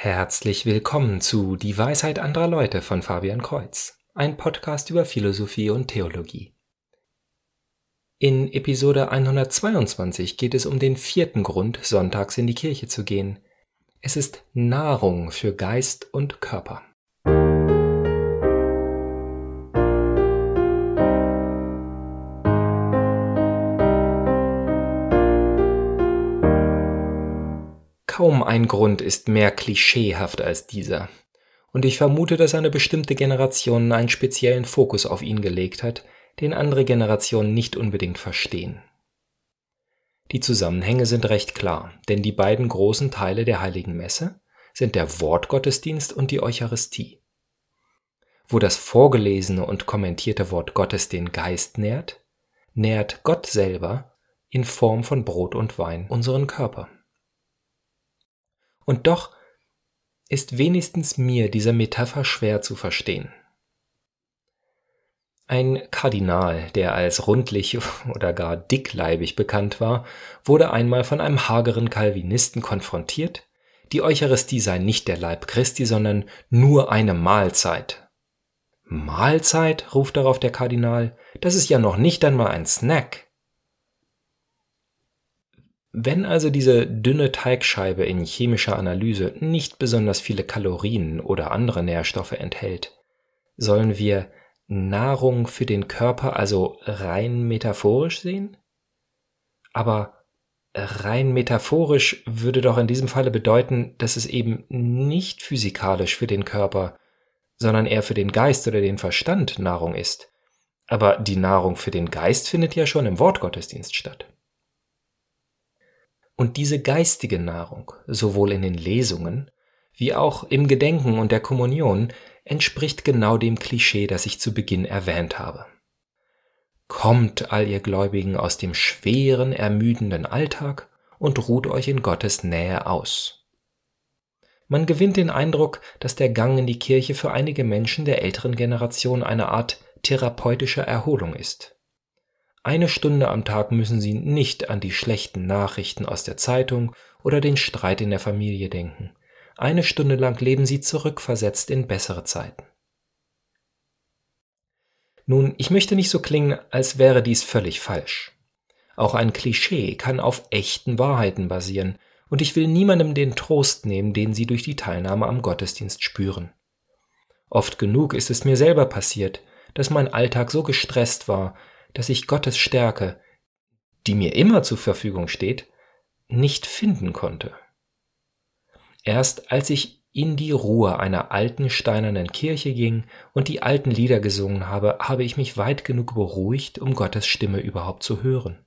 Herzlich willkommen zu Die Weisheit anderer Leute von Fabian Kreuz, ein Podcast über Philosophie und Theologie. In Episode 122 geht es um den vierten Grund, sonntags in die Kirche zu gehen. Es ist Nahrung für Geist und Körper. Kaum ein Grund ist mehr klischeehaft als dieser. Und ich vermute, dass eine bestimmte Generation einen speziellen Fokus auf ihn gelegt hat, den andere Generationen nicht unbedingt verstehen. Die Zusammenhänge sind recht klar, denn die beiden großen Teile der heiligen Messe sind der Wortgottesdienst und die Eucharistie. Wo das vorgelesene und kommentierte Wort Gottes den Geist nährt, nährt Gott selber in Form von Brot und Wein unseren Körper. Und doch ist wenigstens mir diese Metapher schwer zu verstehen. Ein Kardinal, der als rundlich oder gar dickleibig bekannt war, wurde einmal von einem hageren Calvinisten konfrontiert, die Eucharistie sei nicht der Leib Christi, sondern nur eine Mahlzeit. Mahlzeit? ruft darauf der Kardinal, das ist ja noch nicht einmal ein Snack. Wenn also diese dünne Teigscheibe in chemischer Analyse nicht besonders viele Kalorien oder andere Nährstoffe enthält, sollen wir Nahrung für den Körper also rein metaphorisch sehen? Aber rein metaphorisch würde doch in diesem Falle bedeuten, dass es eben nicht physikalisch für den Körper, sondern eher für den Geist oder den Verstand Nahrung ist. Aber die Nahrung für den Geist findet ja schon im Wortgottesdienst statt. Und diese geistige Nahrung, sowohl in den Lesungen wie auch im Gedenken und der Kommunion, entspricht genau dem Klischee, das ich zu Beginn erwähnt habe. Kommt, all ihr Gläubigen, aus dem schweren, ermüdenden Alltag und ruht euch in Gottes Nähe aus. Man gewinnt den Eindruck, dass der Gang in die Kirche für einige Menschen der älteren Generation eine Art therapeutischer Erholung ist. Eine Stunde am Tag müssen Sie nicht an die schlechten Nachrichten aus der Zeitung oder den Streit in der Familie denken. Eine Stunde lang leben Sie zurückversetzt in bessere Zeiten. Nun, ich möchte nicht so klingen, als wäre dies völlig falsch. Auch ein Klischee kann auf echten Wahrheiten basieren, und ich will niemandem den Trost nehmen, den Sie durch die Teilnahme am Gottesdienst spüren. Oft genug ist es mir selber passiert, dass mein Alltag so gestresst war, dass ich Gottes Stärke, die mir immer zur Verfügung steht, nicht finden konnte. Erst als ich in die Ruhe einer alten steinernen Kirche ging und die alten Lieder gesungen habe, habe ich mich weit genug beruhigt, um Gottes Stimme überhaupt zu hören.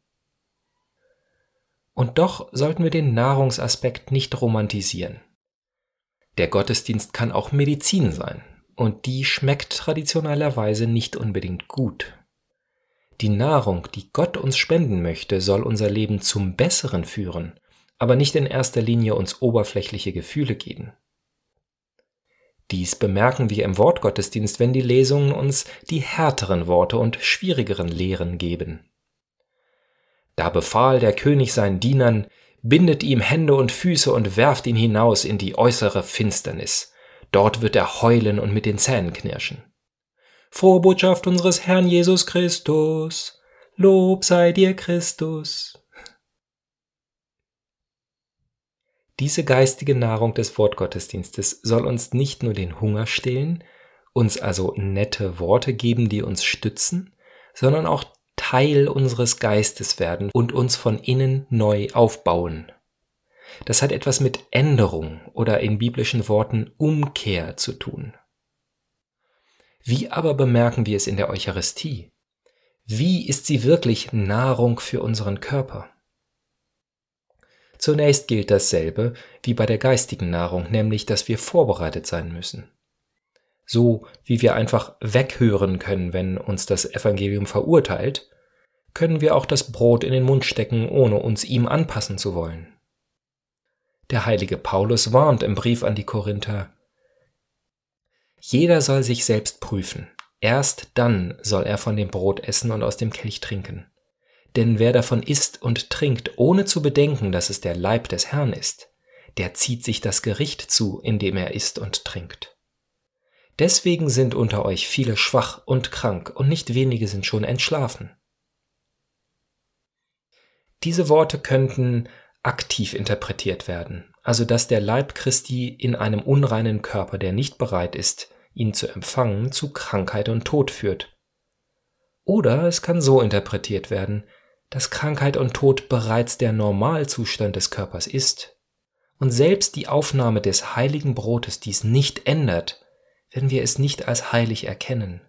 Und doch sollten wir den Nahrungsaspekt nicht romantisieren. Der Gottesdienst kann auch Medizin sein, und die schmeckt traditionellerweise nicht unbedingt gut. Die Nahrung, die Gott uns spenden möchte, soll unser Leben zum Besseren führen, aber nicht in erster Linie uns oberflächliche Gefühle geben. Dies bemerken wir im Wortgottesdienst, wenn die Lesungen uns die härteren Worte und schwierigeren Lehren geben. Da befahl der König seinen Dienern, bindet ihm Hände und Füße und werft ihn hinaus in die äußere Finsternis. Dort wird er heulen und mit den Zähnen knirschen. Frohe Botschaft unseres Herrn Jesus Christus. Lob sei dir, Christus. Diese geistige Nahrung des Wortgottesdienstes soll uns nicht nur den Hunger stillen, uns also nette Worte geben, die uns stützen, sondern auch Teil unseres Geistes werden und uns von innen neu aufbauen. Das hat etwas mit Änderung oder in biblischen Worten Umkehr zu tun. Wie aber bemerken wir es in der Eucharistie? Wie ist sie wirklich Nahrung für unseren Körper? Zunächst gilt dasselbe wie bei der geistigen Nahrung, nämlich dass wir vorbereitet sein müssen. So wie wir einfach weghören können, wenn uns das Evangelium verurteilt, können wir auch das Brot in den Mund stecken, ohne uns ihm anpassen zu wollen. Der heilige Paulus warnt im Brief an die Korinther, jeder soll sich selbst prüfen. Erst dann soll er von dem Brot essen und aus dem Kelch trinken. Denn wer davon isst und trinkt, ohne zu bedenken, dass es der Leib des Herrn ist, der zieht sich das Gericht zu, indem er isst und trinkt. Deswegen sind unter euch viele schwach und krank, und nicht wenige sind schon entschlafen. Diese Worte könnten aktiv interpretiert werden, also dass der Leib Christi in einem unreinen Körper, der nicht bereit ist, ihn zu empfangen, zu Krankheit und Tod führt. Oder es kann so interpretiert werden, dass Krankheit und Tod bereits der Normalzustand des Körpers ist und selbst die Aufnahme des heiligen Brotes dies nicht ändert, wenn wir es nicht als heilig erkennen.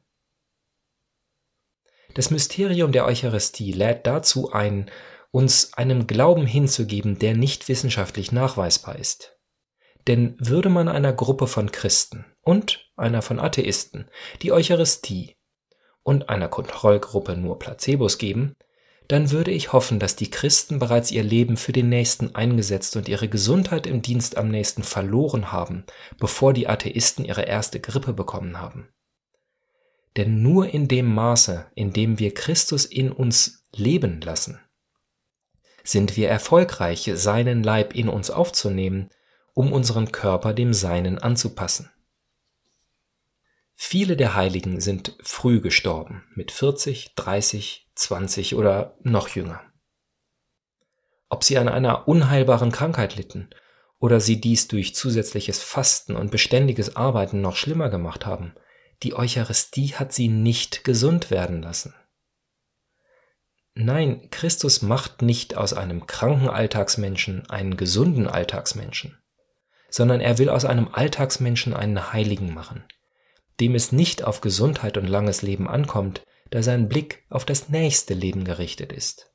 Das Mysterium der Eucharistie lädt dazu ein, uns einem Glauben hinzugeben, der nicht wissenschaftlich nachweisbar ist. Denn würde man einer Gruppe von Christen und einer von Atheisten die Eucharistie und einer Kontrollgruppe nur Placebos geben, dann würde ich hoffen, dass die Christen bereits ihr Leben für den Nächsten eingesetzt und ihre Gesundheit im Dienst am Nächsten verloren haben, bevor die Atheisten ihre erste Grippe bekommen haben. Denn nur in dem Maße, in dem wir Christus in uns leben lassen, sind wir erfolgreich, seinen Leib in uns aufzunehmen, um unseren Körper dem Seinen anzupassen. Viele der Heiligen sind früh gestorben, mit 40, 30, 20 oder noch jünger. Ob sie an einer unheilbaren Krankheit litten oder sie dies durch zusätzliches Fasten und beständiges Arbeiten noch schlimmer gemacht haben, die Eucharistie hat sie nicht gesund werden lassen. Nein, Christus macht nicht aus einem kranken Alltagsmenschen einen gesunden Alltagsmenschen, sondern er will aus einem Alltagsmenschen einen Heiligen machen, dem es nicht auf Gesundheit und langes Leben ankommt, da sein Blick auf das nächste Leben gerichtet ist.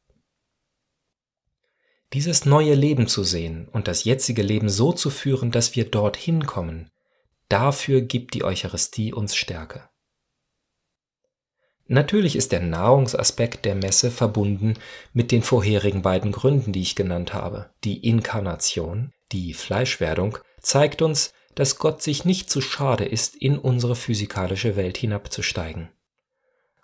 Dieses neue Leben zu sehen und das jetzige Leben so zu führen, dass wir dorthin kommen, dafür gibt die Eucharistie uns Stärke. Natürlich ist der Nahrungsaspekt der Messe verbunden mit den vorherigen beiden Gründen, die ich genannt habe. Die Inkarnation, die Fleischwerdung, zeigt uns, dass Gott sich nicht zu schade ist, in unsere physikalische Welt hinabzusteigen.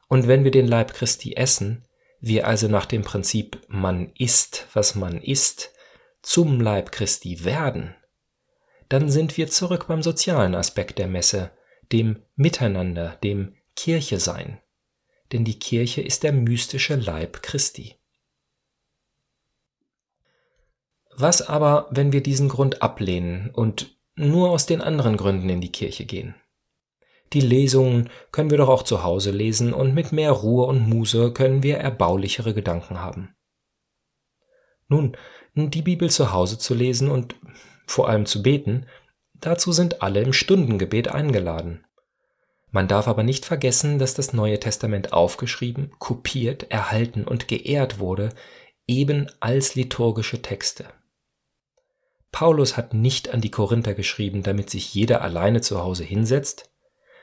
Und wenn wir den Leib Christi essen, wir also nach dem Prinzip man isst, was man isst, zum Leib Christi werden, dann sind wir zurück beim sozialen Aspekt der Messe, dem Miteinander, dem Kirche sein. Denn die Kirche ist der mystische Leib Christi. Was aber, wenn wir diesen Grund ablehnen und nur aus den anderen Gründen in die Kirche gehen? Die Lesungen können wir doch auch zu Hause lesen und mit mehr Ruhe und Muße können wir erbaulichere Gedanken haben. Nun, die Bibel zu Hause zu lesen und vor allem zu beten, dazu sind alle im Stundengebet eingeladen. Man darf aber nicht vergessen, dass das Neue Testament aufgeschrieben, kopiert, erhalten und geehrt wurde, eben als liturgische Texte. Paulus hat nicht an die Korinther geschrieben, damit sich jeder alleine zu Hause hinsetzt,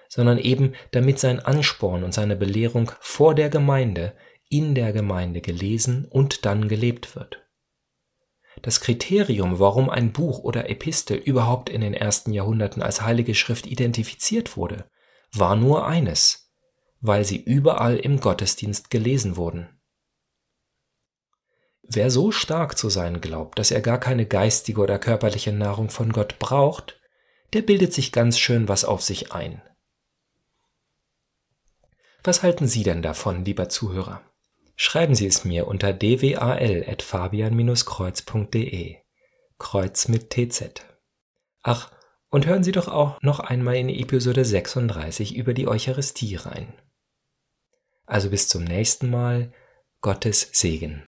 sondern eben damit sein Ansporn und seine Belehrung vor der Gemeinde, in der Gemeinde gelesen und dann gelebt wird. Das Kriterium, warum ein Buch oder Epistel überhaupt in den ersten Jahrhunderten als heilige Schrift identifiziert wurde, war nur eines, weil sie überall im Gottesdienst gelesen wurden. Wer so stark zu sein glaubt, dass er gar keine geistige oder körperliche Nahrung von Gott braucht, der bildet sich ganz schön was auf sich ein. Was halten Sie denn davon, lieber Zuhörer? Schreiben Sie es mir unter dwal.fabian-kreuz.de. Kreuz mit TZ. Ach, und hören Sie doch auch noch einmal in Episode 36 über die Eucharistie rein. Also bis zum nächsten Mal. Gottes Segen.